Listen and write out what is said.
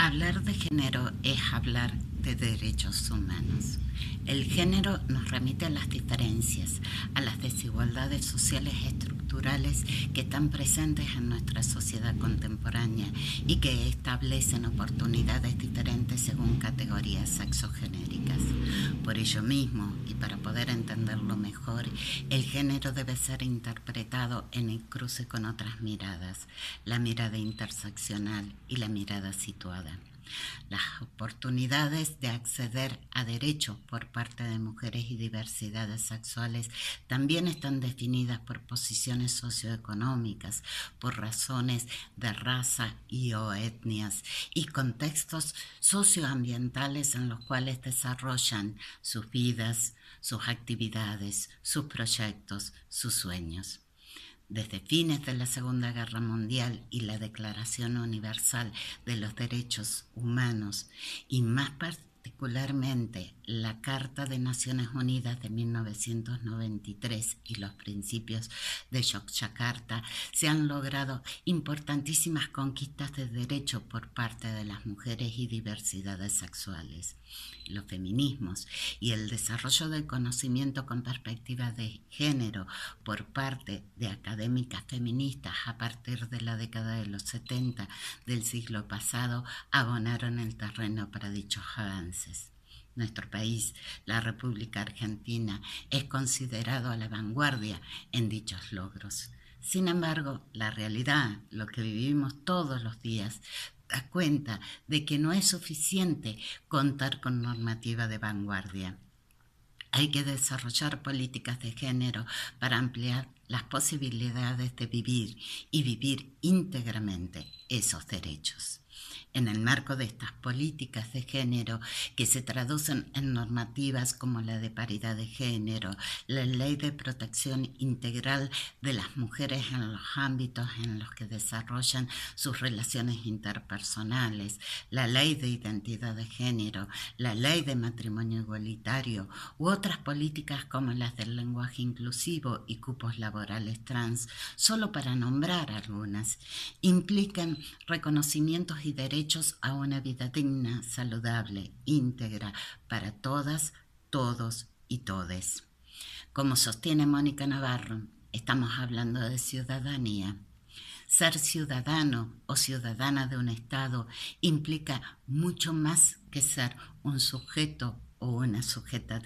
Hablar de género es hablar de derechos humanos. El género nos remite a las diferencias, a las desigualdades sociales estructurales que están presentes en nuestra sociedad contemporánea y que establecen oportunidades diferentes según categorías sexogenéricas. Por ello mismo, y para poder entenderlo mejor, el género debe ser interpretado en el cruce con otras miradas, la mirada interseccional y la mirada situada. Las oportunidades de acceder a derechos por parte de mujeres y diversidades sexuales también están definidas por posiciones socioeconómicas, por razones de raza y o etnias y contextos socioambientales en los cuales desarrollan sus vidas, sus actividades, sus proyectos, sus sueños. Desde fines de la Segunda Guerra Mundial y la Declaración Universal de los Derechos Humanos, y más particularmente la Carta de Naciones Unidas de 1993 y los principios de Yogyakarta, se han logrado importantísimas conquistas de derecho por parte de las mujeres y diversidades sexuales. Los feminismos y el desarrollo del conocimiento con perspectiva de género por parte de académicas feministas a partir de la década de los 70 del siglo pasado abonaron el terreno para dichos avances nuestro país, la República Argentina, es considerado a la vanguardia en dichos logros. Sin embargo, la realidad, lo que vivimos todos los días, da cuenta de que no es suficiente contar con normativa de vanguardia. Hay que desarrollar políticas de género para ampliar las posibilidades de vivir y vivir íntegramente esos derechos en el marco de estas políticas de género que se traducen en normativas como la de paridad de género, la ley de protección integral de las mujeres en los ámbitos en los que desarrollan sus relaciones interpersonales, la ley de identidad de género, la ley de matrimonio igualitario u otras políticas como las del lenguaje inclusivo y cupos laborales trans, solo para nombrar algunas, implican reconocimientos y derechos a una vida digna, saludable, íntegra para todas, todos y todes. Como sostiene Mónica Navarro, estamos hablando de ciudadanía. Ser ciudadano o ciudadana de un Estado implica mucho más que ser un sujeto o una sujeta